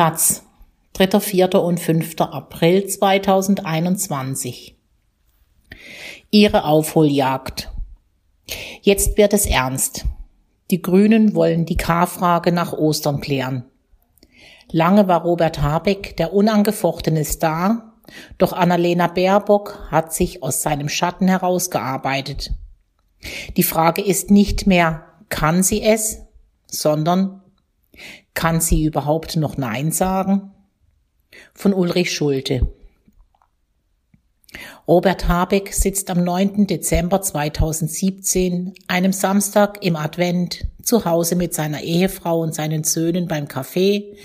Taz, 3., 4. und 5. April 2021. Ihre Aufholjagd. Jetzt wird es ernst. Die Grünen wollen die K-Frage nach Ostern klären. Lange war Robert Habeck der unangefochtene Star, doch Annalena Baerbock hat sich aus seinem Schatten herausgearbeitet. Die Frage ist nicht mehr, kann sie es, sondern kann sie überhaupt noch Nein sagen? Von Ulrich Schulte. Robert Habeck sitzt am 9. Dezember 2017, einem Samstag im Advent, zu Hause mit seiner Ehefrau und seinen Söhnen beim Café.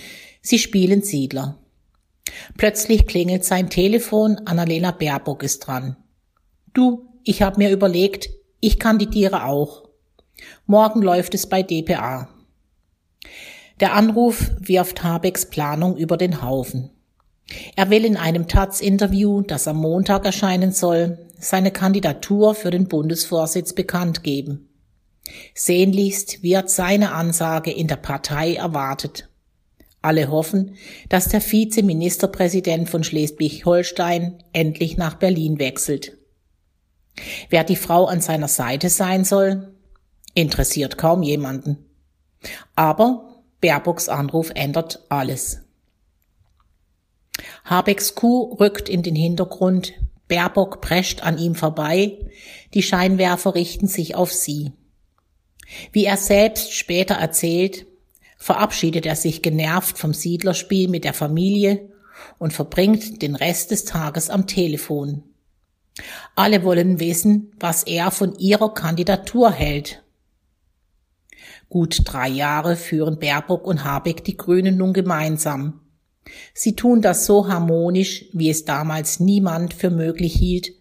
Sie spielen Siedler. Plötzlich klingelt sein Telefon, Annalena Baerbock ist dran. Du, ich hab mir überlegt, ich kandidiere auch. Morgen läuft es bei DPA. Der Anruf wirft Habecks Planung über den Haufen. Er will in einem Taz-Interview, das am Montag erscheinen soll, seine Kandidatur für den Bundesvorsitz bekannt geben. Sehnlichst wird seine Ansage in der Partei erwartet. Alle hoffen, dass der Vizeministerpräsident von Schleswig-Holstein endlich nach Berlin wechselt. Wer die Frau an seiner Seite sein soll, interessiert kaum jemanden. Aber Baerbocks Anruf ändert alles. Habecks Kuh rückt in den Hintergrund, Baerbock prescht an ihm vorbei, die Scheinwerfer richten sich auf sie. Wie er selbst später erzählt, verabschiedet er sich genervt vom Siedlerspiel mit der Familie und verbringt den Rest des Tages am Telefon. Alle wollen wissen, was er von ihrer Kandidatur hält. Gut drei Jahre führen Baerbock und Habeck die Grünen nun gemeinsam. Sie tun das so harmonisch, wie es damals niemand für möglich hielt.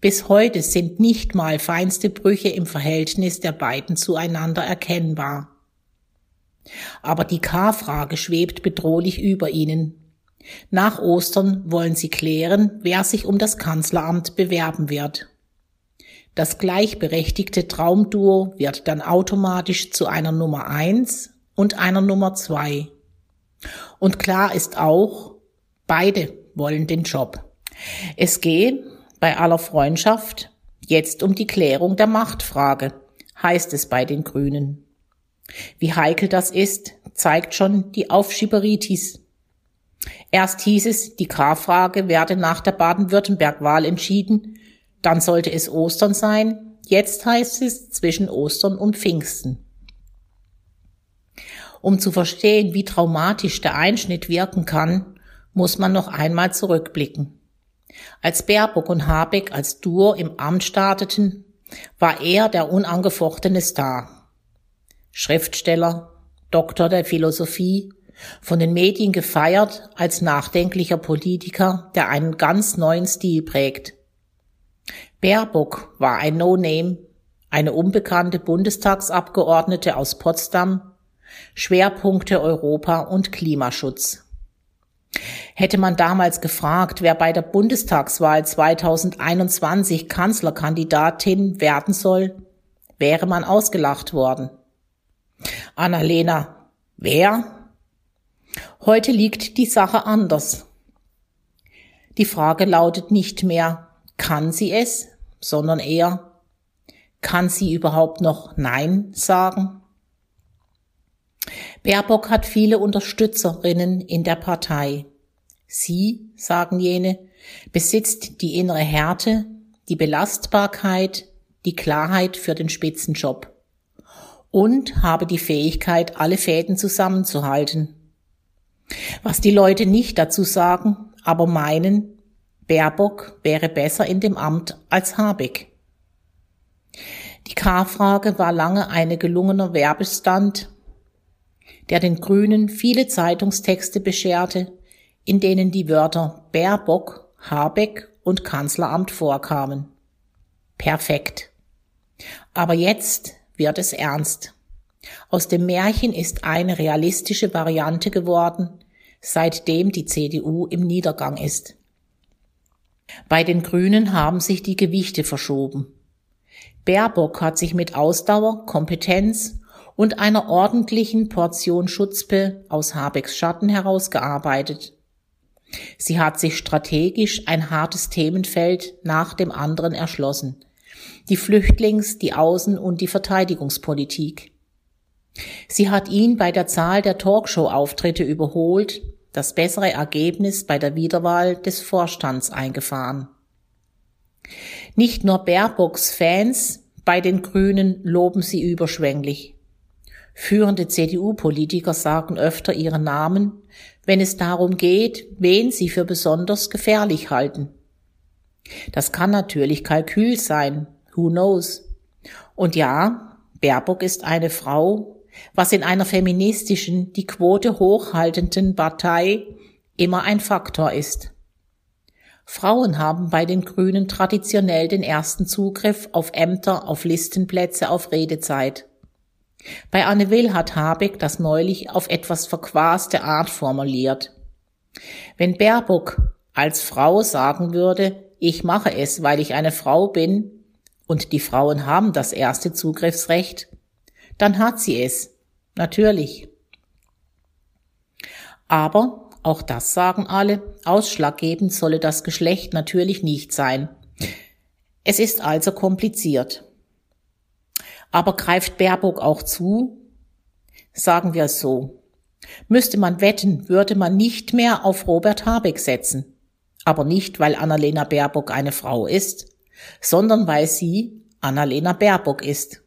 Bis heute sind nicht mal feinste Brüche im Verhältnis der beiden zueinander erkennbar. Aber die K-Frage schwebt bedrohlich über ihnen. Nach Ostern wollen sie klären, wer sich um das Kanzleramt bewerben wird. Das gleichberechtigte Traumduo wird dann automatisch zu einer Nummer eins und einer Nummer zwei. Und klar ist auch, beide wollen den Job. Es geht bei aller Freundschaft jetzt um die Klärung der Machtfrage, heißt es bei den Grünen. Wie heikel das ist, zeigt schon die Aufschieberitis. Erst hieß es, die K-Frage werde nach der Baden-Württemberg-Wahl entschieden, dann sollte es Ostern sein. Jetzt heißt es zwischen Ostern und Pfingsten. Um zu verstehen, wie traumatisch der Einschnitt wirken kann, muss man noch einmal zurückblicken. Als Baerbock und Habeck als Duo im Amt starteten, war er der unangefochtene Star. Schriftsteller, Doktor der Philosophie, von den Medien gefeiert als nachdenklicher Politiker, der einen ganz neuen Stil prägt. Baerbock war ein No-Name, eine unbekannte Bundestagsabgeordnete aus Potsdam, Schwerpunkte Europa und Klimaschutz. Hätte man damals gefragt, wer bei der Bundestagswahl 2021 Kanzlerkandidatin werden soll, wäre man ausgelacht worden. Annalena, wer? Heute liegt die Sache anders. Die Frage lautet nicht mehr, kann sie es, sondern eher, kann sie überhaupt noch Nein sagen? Baerbock hat viele Unterstützerinnen in der Partei. Sie, sagen jene, besitzt die innere Härte, die Belastbarkeit, die Klarheit für den Spitzenjob und habe die Fähigkeit, alle Fäden zusammenzuhalten. Was die Leute nicht dazu sagen, aber meinen, Baerbock wäre besser in dem Amt als Habeck. Die K-Frage war lange eine gelungener Werbestand, der den Grünen viele Zeitungstexte bescherte, in denen die Wörter Baerbock, Habeck und Kanzleramt vorkamen. Perfekt. Aber jetzt wird es ernst. Aus dem Märchen ist eine realistische Variante geworden, seitdem die CDU im Niedergang ist. Bei den Grünen haben sich die Gewichte verschoben. Baerbock hat sich mit Ausdauer, Kompetenz und einer ordentlichen Portion Schutzpe aus Habecks Schatten herausgearbeitet. Sie hat sich strategisch ein hartes Themenfeld nach dem anderen erschlossen. Die Flüchtlings-, die Außen- und die Verteidigungspolitik. Sie hat ihn bei der Zahl der Talkshow-Auftritte überholt, das bessere Ergebnis bei der Wiederwahl des Vorstands eingefahren. Nicht nur Baerbocks Fans bei den Grünen loben sie überschwänglich. Führende CDU-Politiker sagen öfter ihren Namen, wenn es darum geht, wen sie für besonders gefährlich halten. Das kann natürlich Kalkül sein, who knows. Und ja, Baerbock ist eine Frau, was in einer feministischen, die Quote hochhaltenden Partei immer ein Faktor ist. Frauen haben bei den Grünen traditionell den ersten Zugriff auf Ämter, auf Listenplätze, auf Redezeit. Bei Anne Will hat Habeck das neulich auf etwas verquaste Art formuliert. Wenn Baerbock als Frau sagen würde, ich mache es, weil ich eine Frau bin, und die Frauen haben das erste Zugriffsrecht, dann hat sie es. Natürlich. Aber, auch das sagen alle, ausschlaggebend solle das Geschlecht natürlich nicht sein. Es ist also kompliziert. Aber greift Baerbock auch zu? Sagen wir es so. Müsste man wetten, würde man nicht mehr auf Robert Habeck setzen. Aber nicht, weil Annalena Baerbock eine Frau ist, sondern weil sie Annalena Baerbock ist.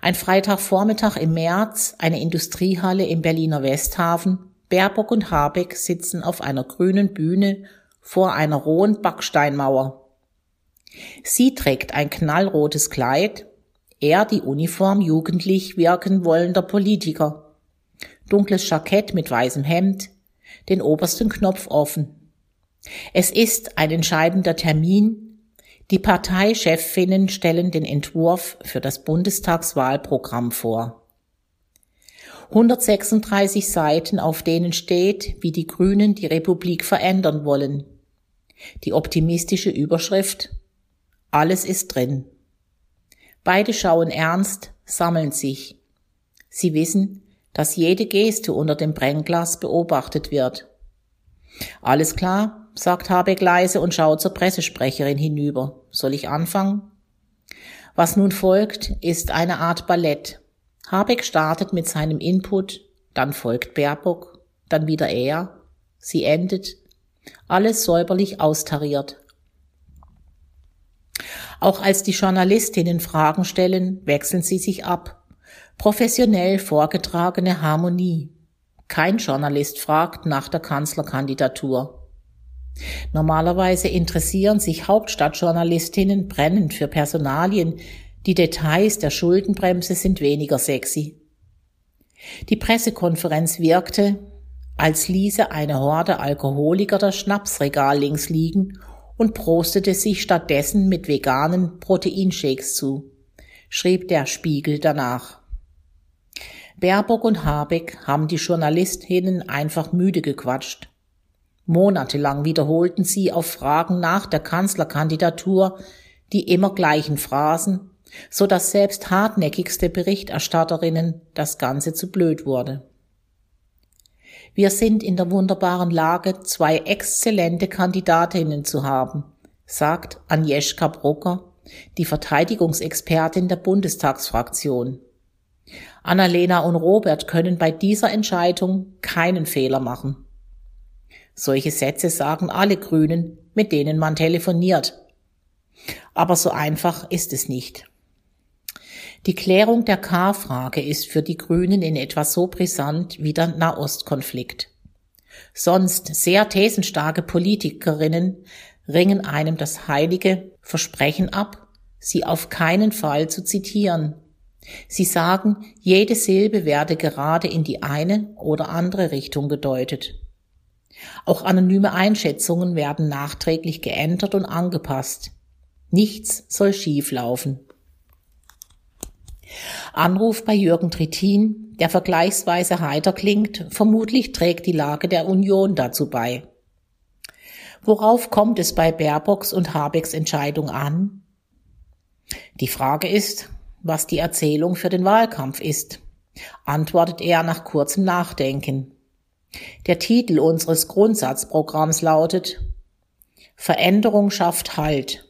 Ein Freitagvormittag im März, eine Industriehalle im Berliner Westhafen, Baerbock und Habeck sitzen auf einer grünen Bühne vor einer rohen Backsteinmauer. Sie trägt ein knallrotes Kleid, er die Uniform jugendlich wirken wollender Politiker. Dunkles Jackett mit weißem Hemd, den obersten Knopf offen. Es ist ein entscheidender Termin. Die Parteichefinnen stellen den Entwurf für das Bundestagswahlprogramm vor. 136 Seiten, auf denen steht, wie die Grünen die Republik verändern wollen. Die optimistische Überschrift Alles ist drin. Beide schauen ernst, sammeln sich. Sie wissen, dass jede Geste unter dem Brennglas beobachtet wird. Alles klar, sagt Habeck leise und schaut zur Pressesprecherin hinüber. Soll ich anfangen? Was nun folgt, ist eine Art Ballett. Habeck startet mit seinem Input, dann folgt Baerbock, dann wieder er, sie endet, alles säuberlich austariert. Auch als die Journalistinnen Fragen stellen, wechseln sie sich ab. Professionell vorgetragene Harmonie. Kein Journalist fragt nach der Kanzlerkandidatur. Normalerweise interessieren sich Hauptstadtjournalistinnen brennend für Personalien. Die Details der Schuldenbremse sind weniger sexy. Die Pressekonferenz wirkte, als ließe eine Horde Alkoholiker das Schnapsregal links liegen und prostete sich stattdessen mit veganen Proteinshakes zu, schrieb der Spiegel danach. Baerbock und Habeck haben die Journalistinnen einfach müde gequatscht. Monatelang wiederholten sie auf Fragen nach der Kanzlerkandidatur die immer gleichen Phrasen, so dass selbst hartnäckigste Berichterstatterinnen das Ganze zu blöd wurde. Wir sind in der wunderbaren Lage, zwei exzellente Kandidatinnen zu haben, sagt Agnieszka Brucker, die Verteidigungsexpertin der Bundestagsfraktion. Annalena und Robert können bei dieser Entscheidung keinen Fehler machen. Solche Sätze sagen alle Grünen, mit denen man telefoniert. Aber so einfach ist es nicht. Die Klärung der K-Frage ist für die Grünen in etwa so brisant wie der Nahostkonflikt. Sonst sehr thesenstarke Politikerinnen ringen einem das heilige Versprechen ab, sie auf keinen Fall zu zitieren. Sie sagen, jede Silbe werde gerade in die eine oder andere Richtung gedeutet. Auch anonyme Einschätzungen werden nachträglich geändert und angepasst. Nichts soll schief laufen. Anruf bei Jürgen Trittin, der vergleichsweise heiter klingt, vermutlich trägt die Lage der Union dazu bei. Worauf kommt es bei Baerbocks und Habecks Entscheidung an? Die Frage ist, was die Erzählung für den Wahlkampf ist, antwortet er nach kurzem Nachdenken. Der Titel unseres Grundsatzprogramms lautet Veränderung schafft Halt.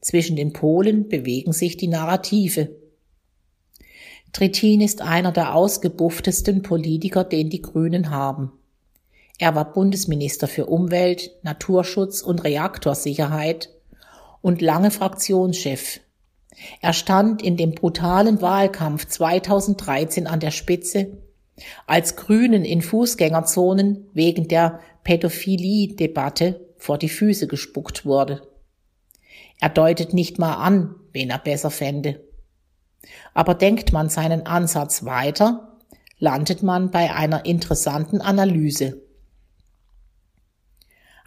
Zwischen den Polen bewegen sich die Narrative. Trittin ist einer der ausgebufftesten Politiker, den die Grünen haben. Er war Bundesminister für Umwelt, Naturschutz und Reaktorsicherheit und lange Fraktionschef. Er stand in dem brutalen Wahlkampf 2013 an der Spitze, als Grünen in Fußgängerzonen wegen der Pädophilie-Debatte vor die Füße gespuckt wurde. Er deutet nicht mal an, wen er besser fände. Aber denkt man seinen Ansatz weiter, landet man bei einer interessanten Analyse.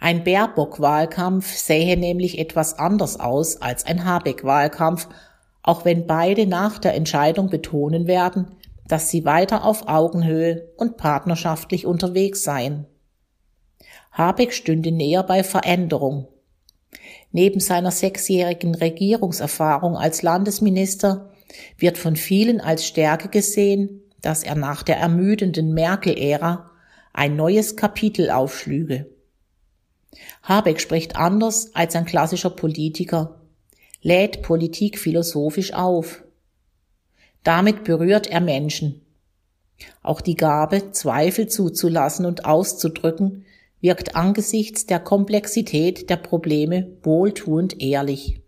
Ein Baerbock-Wahlkampf sähe nämlich etwas anders aus als ein Habeck-Wahlkampf, auch wenn beide nach der Entscheidung betonen werden, dass sie weiter auf Augenhöhe und partnerschaftlich unterwegs seien. Habeck stünde näher bei Veränderung. Neben seiner sechsjährigen Regierungserfahrung als Landesminister wird von vielen als Stärke gesehen, dass er nach der ermüdenden Merkel-Ära ein neues Kapitel aufschlüge. Habeck spricht anders als ein klassischer Politiker, lädt Politik philosophisch auf. Damit berührt er Menschen. Auch die Gabe, Zweifel zuzulassen und auszudrücken, wirkt angesichts der Komplexität der Probleme wohltuend ehrlich.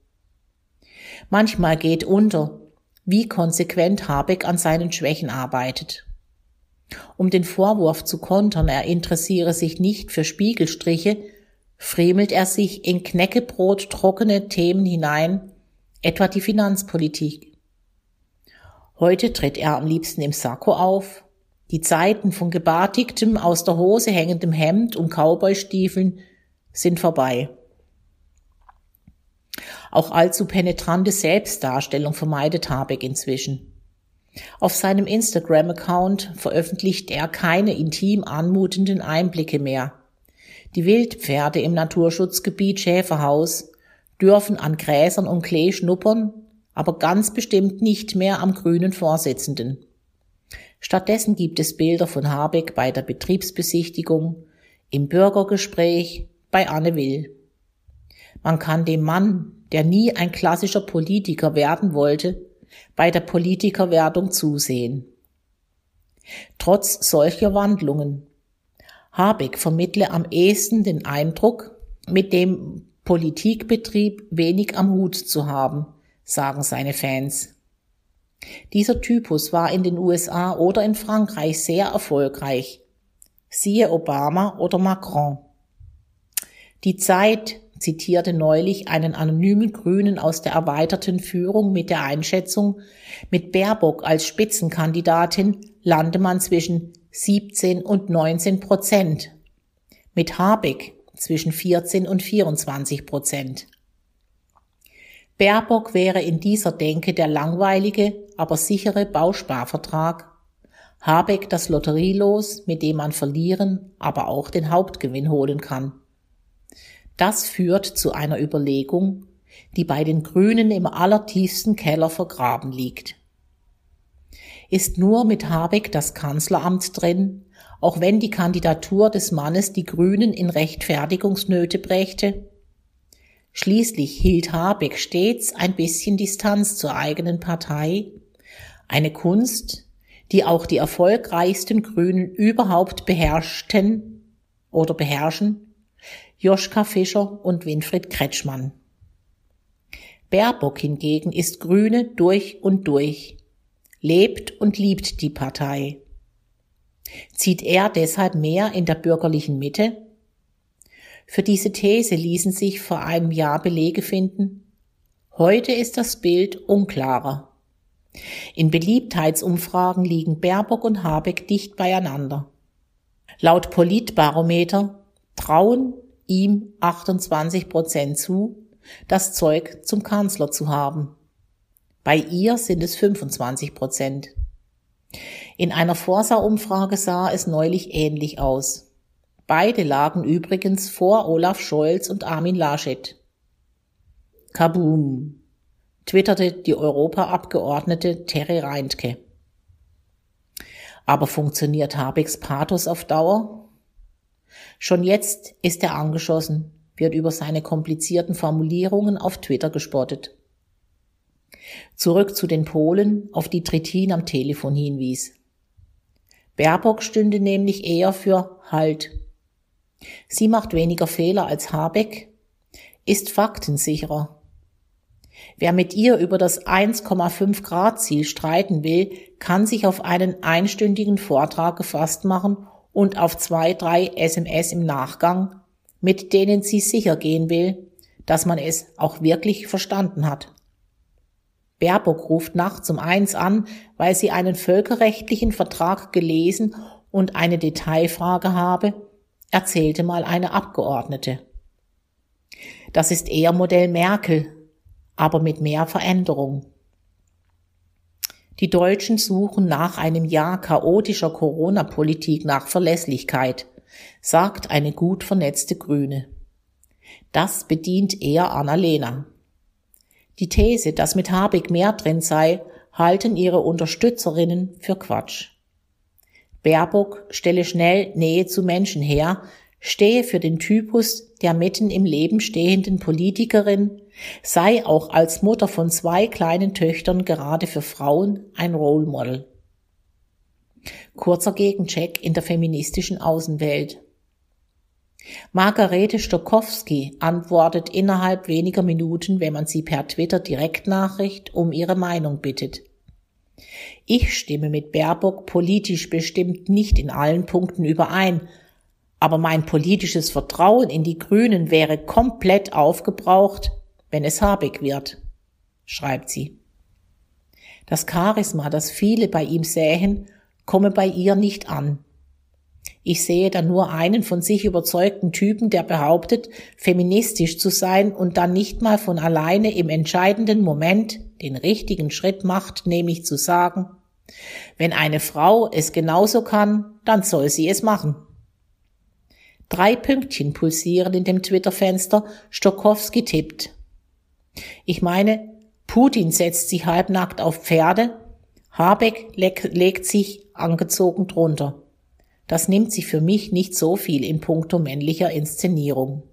Manchmal geht unter, wie konsequent Habeck an seinen Schwächen arbeitet. Um den Vorwurf zu kontern, er interessiere sich nicht für Spiegelstriche, fremelt er sich in Knäckebrot trockene Themen hinein, etwa die Finanzpolitik. Heute tritt er am liebsten im Sakko auf. Die Zeiten von gebartigtem, aus der Hose hängendem Hemd und Cowboystiefeln sind vorbei. Auch allzu penetrante Selbstdarstellung vermeidet Habeck inzwischen. Auf seinem Instagram-Account veröffentlicht er keine intim anmutenden Einblicke mehr. Die Wildpferde im Naturschutzgebiet Schäferhaus dürfen an Gräsern und Klee schnuppern, aber ganz bestimmt nicht mehr am grünen Vorsitzenden. Stattdessen gibt es Bilder von Habeck bei der Betriebsbesichtigung, im Bürgergespräch, bei Anne Will. Man kann dem Mann, der nie ein klassischer Politiker werden wollte, bei der Politikerwerdung zusehen. Trotz solcher Wandlungen Habeck vermittle am ehesten den Eindruck, mit dem Politikbetrieb wenig am Hut zu haben, sagen seine Fans. Dieser Typus war in den USA oder in Frankreich sehr erfolgreich. Siehe Obama oder Macron. Die Zeit zitierte neulich einen anonymen Grünen aus der erweiterten Führung mit der Einschätzung, mit Baerbock als Spitzenkandidatin lande man zwischen 17 und 19 Prozent, mit Habeck zwischen 14 und 24 Prozent. Baerbock wäre in dieser Denke der langweilige, aber sichere Bausparvertrag, Habeck das Lotterielos, mit dem man verlieren, aber auch den Hauptgewinn holen kann. Das führt zu einer Überlegung, die bei den Grünen im allertiefsten Keller vergraben liegt ist nur mit Habeck das Kanzleramt drin, auch wenn die Kandidatur des Mannes die Grünen in Rechtfertigungsnöte brächte? Schließlich hielt Habeck stets ein bisschen Distanz zur eigenen Partei, eine Kunst, die auch die erfolgreichsten Grünen überhaupt beherrschten oder beherrschen, Joschka Fischer und Winfried Kretschmann. Baerbock hingegen ist Grüne durch und durch, lebt und liebt die Partei. Zieht er deshalb mehr in der bürgerlichen Mitte? Für diese These ließen sich vor einem Jahr Belege finden. Heute ist das Bild unklarer. In Beliebtheitsumfragen liegen Baerbock und Habeck dicht beieinander. Laut Politbarometer trauen ihm 28 Prozent zu, das Zeug zum Kanzler zu haben. Bei ihr sind es 25 Prozent. In einer Forsa-Umfrage sah es neulich ähnlich aus. Beide lagen übrigens vor Olaf Scholz und Armin Laschet. Kaboom! twitterte die Europaabgeordnete Terry Reintke. Aber funktioniert Habecks Pathos auf Dauer? Schon jetzt ist er angeschossen, wird über seine komplizierten Formulierungen auf Twitter gespottet. Zurück zu den Polen, auf die Trittin am Telefon hinwies. Baerbock stünde nämlich eher für Halt. Sie macht weniger Fehler als Habeck, ist faktensicherer. Wer mit ihr über das 1,5 Grad Ziel streiten will, kann sich auf einen einstündigen Vortrag gefasst machen und auf zwei, drei SMS im Nachgang, mit denen sie sicher gehen will, dass man es auch wirklich verstanden hat. Baerbock ruft nachts um eins an, weil sie einen völkerrechtlichen Vertrag gelesen und eine Detailfrage habe, erzählte mal eine Abgeordnete. Das ist eher Modell Merkel, aber mit mehr Veränderung. Die Deutschen suchen nach einem Jahr chaotischer Corona-Politik nach Verlässlichkeit, sagt eine gut vernetzte Grüne. Das bedient eher Annalena. Die These, dass mit Habeck mehr drin sei, halten ihre Unterstützerinnen für Quatsch. Baerbock stelle schnell Nähe zu Menschen her, stehe für den Typus der mitten im Leben stehenden Politikerin, sei auch als Mutter von zwei kleinen Töchtern gerade für Frauen ein Role Model. Kurzer Gegencheck in der feministischen Außenwelt. Margarete Stokowski antwortet innerhalb weniger Minuten, wenn man sie per Twitter Direktnachricht um ihre Meinung bittet. Ich stimme mit Baerbock politisch bestimmt nicht in allen Punkten überein, aber mein politisches Vertrauen in die Grünen wäre komplett aufgebraucht, wenn es Habeck wird, schreibt sie. Das Charisma, das viele bei ihm sähen, komme bei ihr nicht an. Ich sehe da nur einen von sich überzeugten Typen, der behauptet, feministisch zu sein und dann nicht mal von alleine im entscheidenden Moment den richtigen Schritt macht, nämlich zu sagen, wenn eine Frau es genauso kann, dann soll sie es machen. Drei Pünktchen pulsieren in dem Twitter-Fenster, Stokowski tippt. Ich meine, Putin setzt sich halbnackt auf Pferde, Habeck legt sich angezogen drunter. Das nimmt sich für mich nicht so viel in puncto männlicher Inszenierung.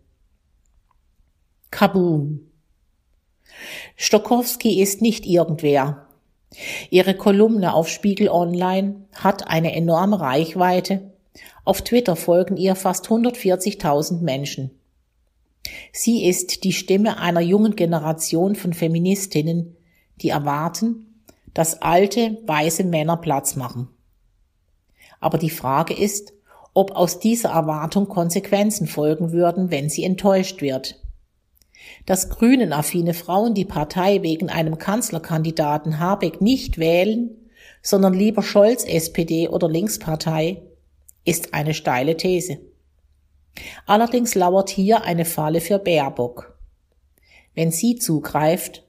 Kaboom. Stokowski ist nicht irgendwer. Ihre Kolumne auf Spiegel Online hat eine enorme Reichweite. Auf Twitter folgen ihr fast 140.000 Menschen. Sie ist die Stimme einer jungen Generation von Feministinnen, die erwarten, dass alte, weiße Männer Platz machen. Aber die Frage ist, ob aus dieser Erwartung Konsequenzen folgen würden, wenn sie enttäuscht wird. Dass grünenaffine Frauen die Partei wegen einem Kanzlerkandidaten Habeck nicht wählen, sondern lieber Scholz SPD oder Linkspartei, ist eine steile These. Allerdings lauert hier eine Falle für Baerbock. Wenn sie zugreift,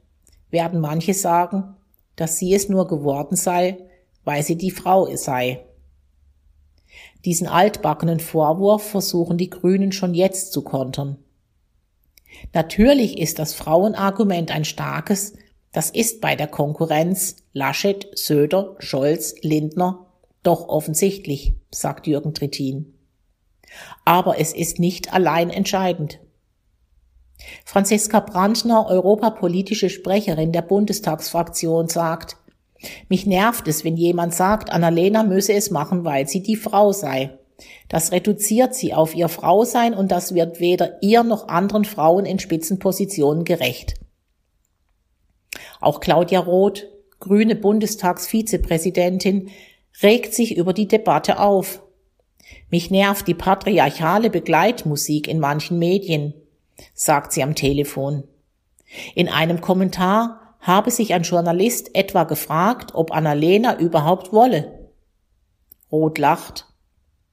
werden manche sagen, dass sie es nur geworden sei, weil sie die Frau sei. Diesen altbackenen Vorwurf versuchen die Grünen schon jetzt zu kontern. Natürlich ist das Frauenargument ein starkes, das ist bei der Konkurrenz Laschet, Söder, Scholz, Lindner doch offensichtlich, sagt Jürgen Trittin. Aber es ist nicht allein entscheidend. Franziska Brandner, europapolitische Sprecherin der Bundestagsfraktion, sagt, mich nervt es, wenn jemand sagt, Annalena müsse es machen, weil sie die Frau sei. Das reduziert sie auf ihr Frausein und das wird weder ihr noch anderen Frauen in Spitzenpositionen gerecht. Auch Claudia Roth, grüne Bundestagsvizepräsidentin, regt sich über die Debatte auf. Mich nervt die patriarchale Begleitmusik in manchen Medien, sagt sie am Telefon. In einem Kommentar habe sich ein Journalist etwa gefragt, ob Annalena überhaupt wolle. Roth lacht.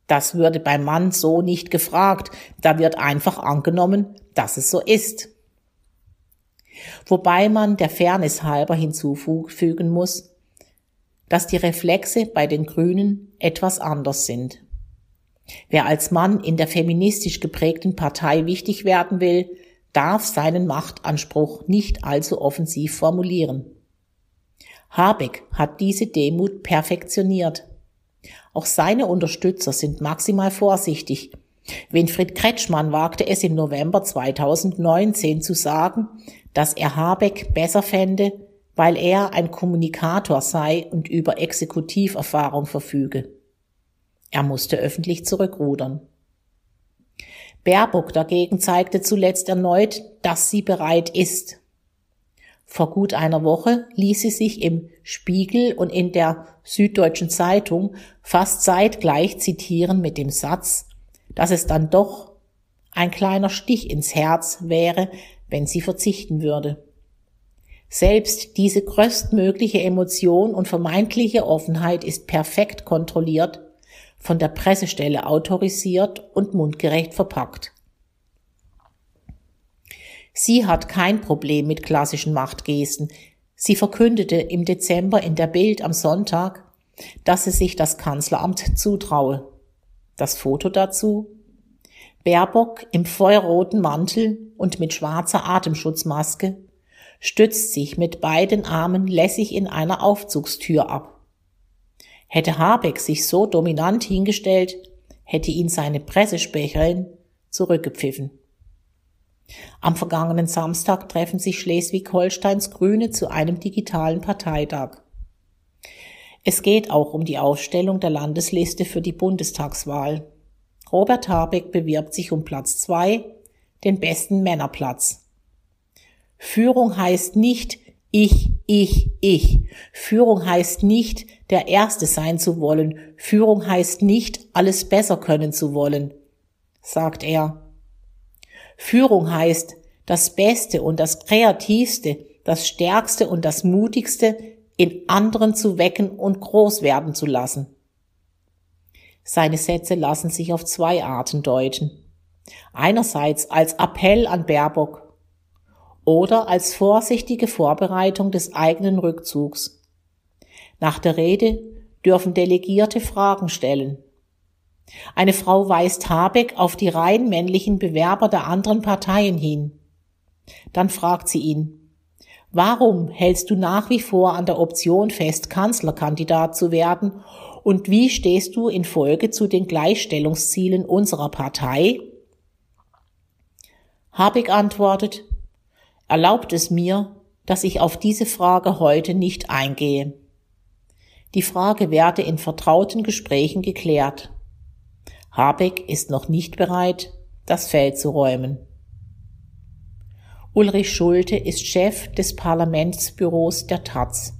Das würde beim Mann so nicht gefragt, da wird einfach angenommen, dass es so ist. Wobei man der Fairness halber hinzufügen muss, dass die Reflexe bei den Grünen etwas anders sind. Wer als Mann in der feministisch geprägten Partei wichtig werden will, darf seinen Machtanspruch nicht allzu offensiv formulieren. Habeck hat diese Demut perfektioniert. Auch seine Unterstützer sind maximal vorsichtig. Winfried Kretschmann wagte es im November 2019 zu sagen, dass er Habeck besser fände, weil er ein Kommunikator sei und über Exekutiverfahrung verfüge. Er musste öffentlich zurückrudern. Baerbock dagegen zeigte zuletzt erneut, dass sie bereit ist. Vor gut einer Woche ließ sie sich im Spiegel und in der Süddeutschen Zeitung fast zeitgleich zitieren mit dem Satz, dass es dann doch ein kleiner Stich ins Herz wäre, wenn sie verzichten würde. Selbst diese größtmögliche Emotion und vermeintliche Offenheit ist perfekt kontrolliert, von der Pressestelle autorisiert und mundgerecht verpackt. Sie hat kein Problem mit klassischen Machtgesten. Sie verkündete im Dezember in der Bild am Sonntag, dass sie sich das Kanzleramt zutraue. Das Foto dazu? Baerbock im feuerroten Mantel und mit schwarzer Atemschutzmaske stützt sich mit beiden Armen lässig in einer Aufzugstür ab. Hätte Habeck sich so dominant hingestellt, hätte ihn seine Pressesprecherin zurückgepfiffen. Am vergangenen Samstag treffen sich Schleswig-Holsteins Grüne zu einem digitalen Parteitag. Es geht auch um die Aufstellung der Landesliste für die Bundestagswahl. Robert Habeck bewirbt sich um Platz zwei, den besten Männerplatz. Führung heißt nicht ich, ich, ich. Führung heißt nicht der Erste sein zu wollen. Führung heißt nicht alles besser können zu wollen, sagt er. Führung heißt, das Beste und das Kreativste, das Stärkste und das Mutigste in anderen zu wecken und groß werden zu lassen. Seine Sätze lassen sich auf zwei Arten deuten. Einerseits als Appell an Baerbock oder als vorsichtige Vorbereitung des eigenen Rückzugs. Nach der Rede dürfen Delegierte Fragen stellen. Eine Frau weist Habeck auf die rein männlichen Bewerber der anderen Parteien hin. Dann fragt sie ihn, warum hältst du nach wie vor an der Option fest, Kanzlerkandidat zu werden und wie stehst du in Folge zu den Gleichstellungszielen unserer Partei? Habeck antwortet, erlaubt es mir, dass ich auf diese Frage heute nicht eingehe. Die Frage werde in vertrauten Gesprächen geklärt. Habeck ist noch nicht bereit, das Feld zu räumen. Ulrich Schulte ist Chef des Parlamentsbüros der Taz.